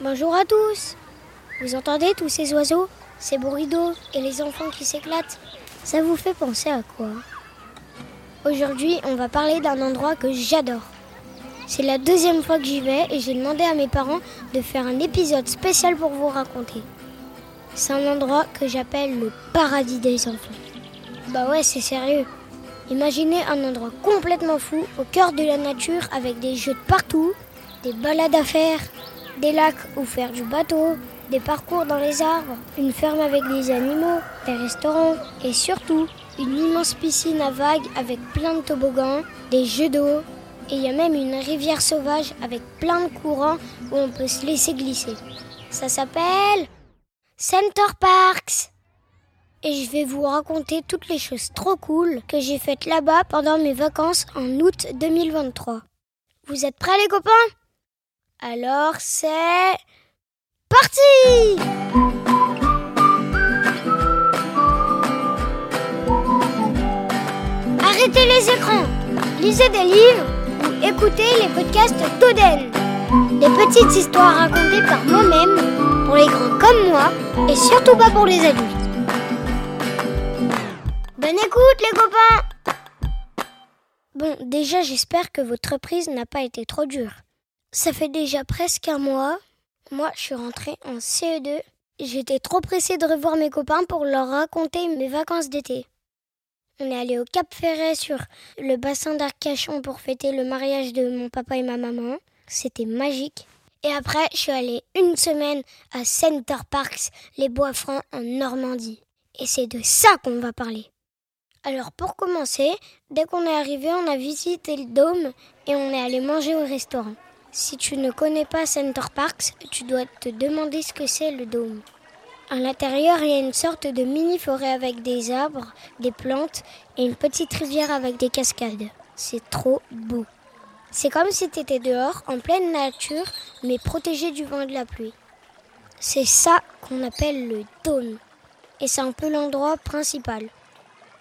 Bonjour à tous Vous entendez tous ces oiseaux, ces bruits d'eau et les enfants qui s'éclatent? Ça vous fait penser à quoi? Aujourd'hui, on va parler d'un endroit que j'adore. C'est la deuxième fois que j'y vais et j'ai demandé à mes parents de faire un épisode spécial pour vous raconter. C'est un endroit que j'appelle le paradis des enfants. Bah ouais, c'est sérieux. Imaginez un endroit complètement fou, au cœur de la nature, avec des jeux de partout, des balades à faire, des lacs où faire du bateau, des parcours dans les arbres, une ferme avec des animaux, des restaurants et surtout une immense piscine à vagues avec plein de toboggans, des jeux d'eau et il y a même une rivière sauvage avec plein de courants où on peut se laisser glisser. Ça s'appelle Center Parks. Et je vais vous raconter toutes les choses trop cool que j'ai faites là-bas pendant mes vacances en août 2023. Vous êtes prêts les copains? Alors c'est parti Arrêtez les écrans, lisez des livres ou écoutez les podcasts d'Oden. Des petites histoires racontées par moi-même, pour les grands comme moi, et surtout pas pour les adultes. Bonne écoute les copains Bon, déjà j'espère que votre reprise n'a pas été trop dure. Ça fait déjà presque un mois. Moi, je suis rentrée en CE2. J'étais trop pressée de revoir mes copains pour leur raconter mes vacances d'été. On est allé au Cap Ferret sur le bassin d'Arcachon pour fêter le mariage de mon papa et ma maman. C'était magique. Et après, je suis allée une semaine à Center Parks, les Bois Francs en Normandie. Et c'est de ça qu'on va parler. Alors pour commencer, dès qu'on est arrivé, on a visité le dôme et on est allé manger au restaurant. Si tu ne connais pas Center Parks, tu dois te demander ce que c'est le dôme. À l'intérieur, il y a une sorte de mini forêt avec des arbres, des plantes et une petite rivière avec des cascades. C'est trop beau. C'est comme si tu étais dehors, en pleine nature, mais protégé du vent et de la pluie. C'est ça qu'on appelle le dôme. Et c'est un peu l'endroit principal.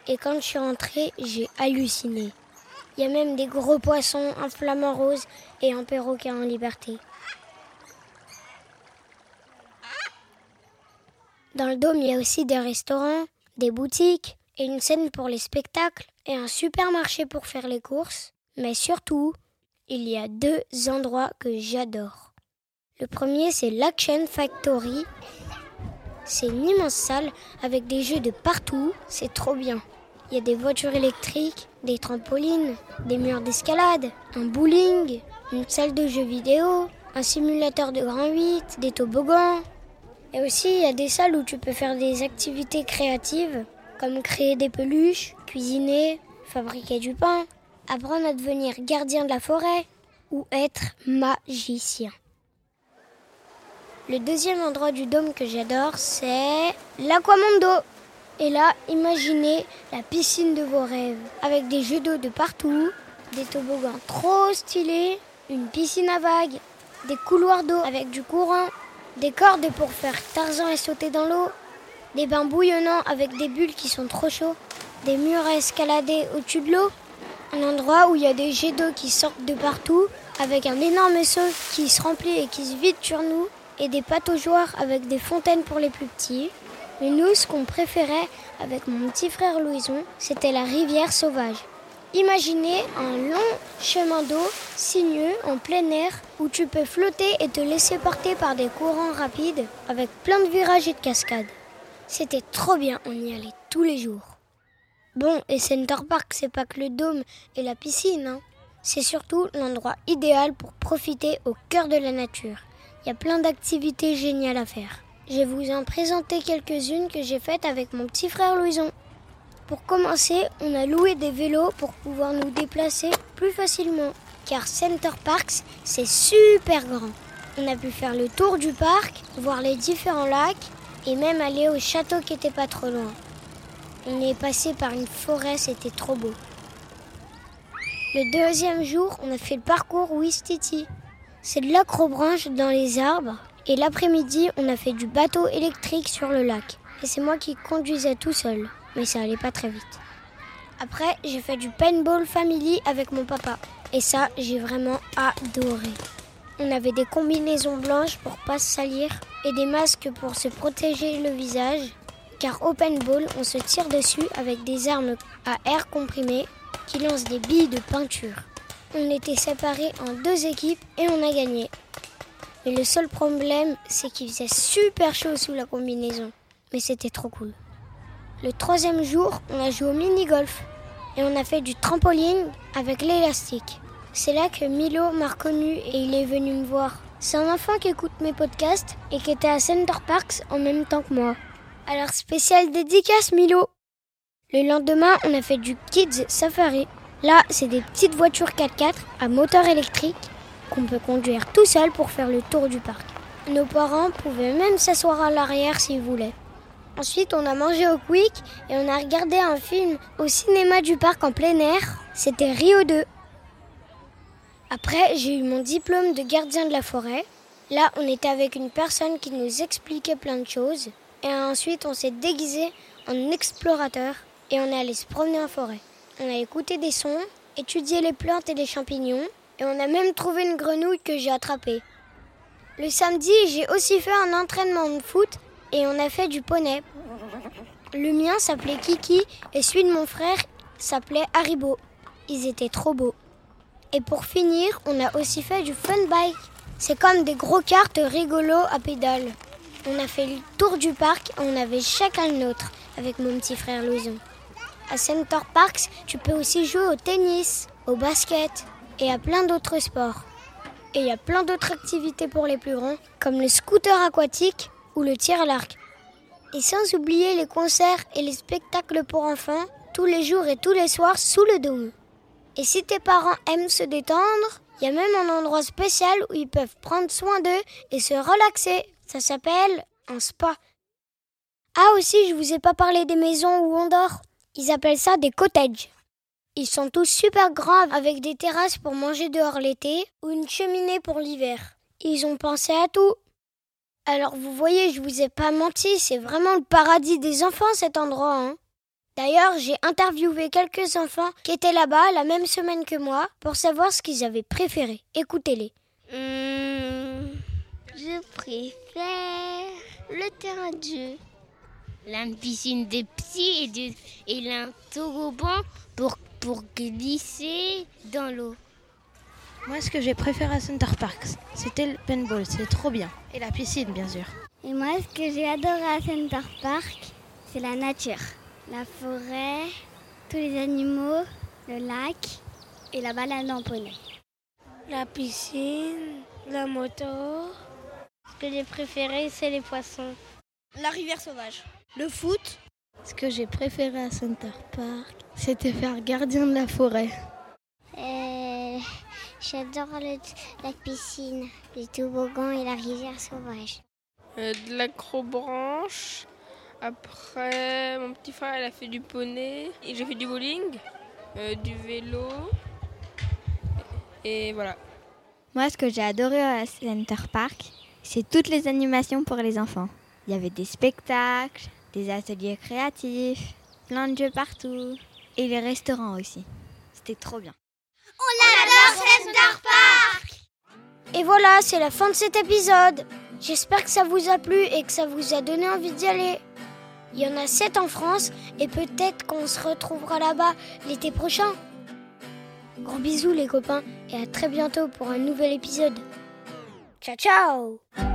Et quand je suis rentrée, j'ai halluciné. Il y a même des gros poissons, un flamant rose et un perroquet en liberté. Dans le dôme, il y a aussi des restaurants, des boutiques et une scène pour les spectacles et un supermarché pour faire les courses. Mais surtout, il y a deux endroits que j'adore. Le premier, c'est l'Action Factory. C'est une immense salle avec des jeux de partout. C'est trop bien. Il y a des voitures électriques, des trampolines, des murs d'escalade, un bowling, une salle de jeux vidéo, un simulateur de grand 8, des toboggans. Et aussi, il y a des salles où tu peux faire des activités créatives, comme créer des peluches, cuisiner, fabriquer du pain, apprendre à devenir gardien de la forêt ou être magicien. Le deuxième endroit du dôme que j'adore, c'est l'Aquamondo. Et là, imaginez la piscine de vos rêves, avec des jeux d'eau de partout, des toboggans trop stylés, une piscine à vagues, des couloirs d'eau avec du courant, des cordes pour faire Tarzan et sauter dans l'eau, des bains bouillonnants avec des bulles qui sont trop chauds, des murs à escalader au-dessus de l'eau, un endroit où il y a des jets d'eau qui sortent de partout, avec un énorme seau qui se remplit et qui se vide sur nous, et des pataugeoires avec des fontaines pour les plus petits. Mais nous, ce qu'on préférait avec mon petit frère Louison, c'était la rivière sauvage. Imaginez un long chemin d'eau sinueux en plein air où tu peux flotter et te laisser porter par des courants rapides avec plein de virages et de cascades. C'était trop bien, on y allait tous les jours. Bon, et Center Park, c'est pas que le dôme et la piscine, hein. c'est surtout l'endroit idéal pour profiter au cœur de la nature. Il y a plein d'activités géniales à faire. Je vais vous en présenter quelques-unes que j'ai faites avec mon petit frère Louison. Pour commencer, on a loué des vélos pour pouvoir nous déplacer plus facilement. Car Center Parks, c'est super grand. On a pu faire le tour du parc, voir les différents lacs et même aller au château qui était pas trop loin. On est passé par une forêt, c'était trop beau. Le deuxième jour, on a fait le parcours Wistiti. C'est de l'acrobranche dans les arbres. Et l'après-midi, on a fait du bateau électrique sur le lac. Et c'est moi qui conduisais tout seul. Mais ça allait pas très vite. Après, j'ai fait du paintball family avec mon papa. Et ça, j'ai vraiment adoré. On avait des combinaisons blanches pour pas se salir et des masques pour se protéger le visage. Car au paintball, on se tire dessus avec des armes à air comprimé qui lancent des billes de peinture. On était séparés en deux équipes et on a gagné. Mais le seul problème, c'est qu'il faisait super chaud sous la combinaison. Mais c'était trop cool. Le troisième jour, on a joué au mini-golf et on a fait du trampoline avec l'élastique. C'est là que Milo m'a reconnu et il est venu me voir. C'est un enfant qui écoute mes podcasts et qui était à Center Parks en même temps que moi. Alors spécial dédicace Milo. Le lendemain, on a fait du Kids Safari. Là, c'est des petites voitures 4x4 à moteur électrique qu'on peut conduire tout seul pour faire le tour du parc. Nos parents pouvaient même s'asseoir à l'arrière s'ils voulaient. Ensuite, on a mangé au Quick et on a regardé un film au cinéma du parc en plein air. C'était Rio 2. Après, j'ai eu mon diplôme de gardien de la forêt. Là, on était avec une personne qui nous expliquait plein de choses. Et ensuite, on s'est déguisé en explorateur et on est allé se promener en forêt. On a écouté des sons, étudié les plantes et les champignons et on a même trouvé une grenouille que j'ai attrapée. Le samedi, j'ai aussi fait un entraînement de foot et on a fait du poney. Le mien s'appelait Kiki et celui de mon frère s'appelait Haribo. Ils étaient trop beaux. Et pour finir, on a aussi fait du fun bike. C'est comme des gros cartes rigolos à pédales. On a fait le tour du parc et on avait chacun le nôtre avec mon petit frère Louison. À Center Parks, tu peux aussi jouer au tennis, au basket et à plein d'autres sports. Et il y a plein d'autres activités pour les plus grands, comme le scooter aquatique ou le tir à l'arc. Et sans oublier les concerts et les spectacles pour enfants, tous les jours et tous les soirs sous le dôme. Et si tes parents aiment se détendre, il y a même un endroit spécial où ils peuvent prendre soin d'eux et se relaxer. Ça s'appelle un spa. Ah aussi, je vous ai pas parlé des maisons où on dort. Ils appellent ça des cottages. Ils sont tous super grands avec des terrasses pour manger dehors l'été ou une cheminée pour l'hiver. Ils ont pensé à tout. Alors vous voyez, je vous ai pas menti, c'est vraiment le paradis des enfants cet endroit. Hein. D'ailleurs, j'ai interviewé quelques enfants qui étaient là-bas la même semaine que moi pour savoir ce qu'ils avaient préféré. Écoutez-les. Hum, je préfère le terrain de jeu. La piscine des petits et, de, et un toboggan pour, pour glisser dans l'eau. Moi, ce que j'ai préféré à Center Parks, c'était le paintball, c'est trop bien. Et la piscine, bien sûr. Et moi, ce que j'ai adoré à Center Park, c'est la nature. La forêt, tous les animaux, le lac et la balade en poney. La piscine, la moto. Ce que j'ai préféré, c'est les poissons. La rivière sauvage. Le foot. Ce que j'ai préféré à Center Park, c'était faire gardien de la forêt. Euh, J'adore la piscine, les toboggans et la rivière sauvage. Euh, de l'acrobranche. Après, mon petit frère, il a fait du poney. Et j'ai fait du bowling, euh, du vélo. Et voilà. Moi, ce que j'ai adoré à Center Park, c'est toutes les animations pour les enfants. Il y avait des spectacles, des ateliers créatifs, plein de jeux partout. Et les restaurants aussi. C'était trop bien. On adore Center Park Et voilà, c'est la fin de cet épisode. J'espère que ça vous a plu et que ça vous a donné envie d'y aller. Il y en a 7 en France et peut-être qu'on se retrouvera là-bas l'été prochain. Gros bisous les copains et à très bientôt pour un nouvel épisode. Ciao ciao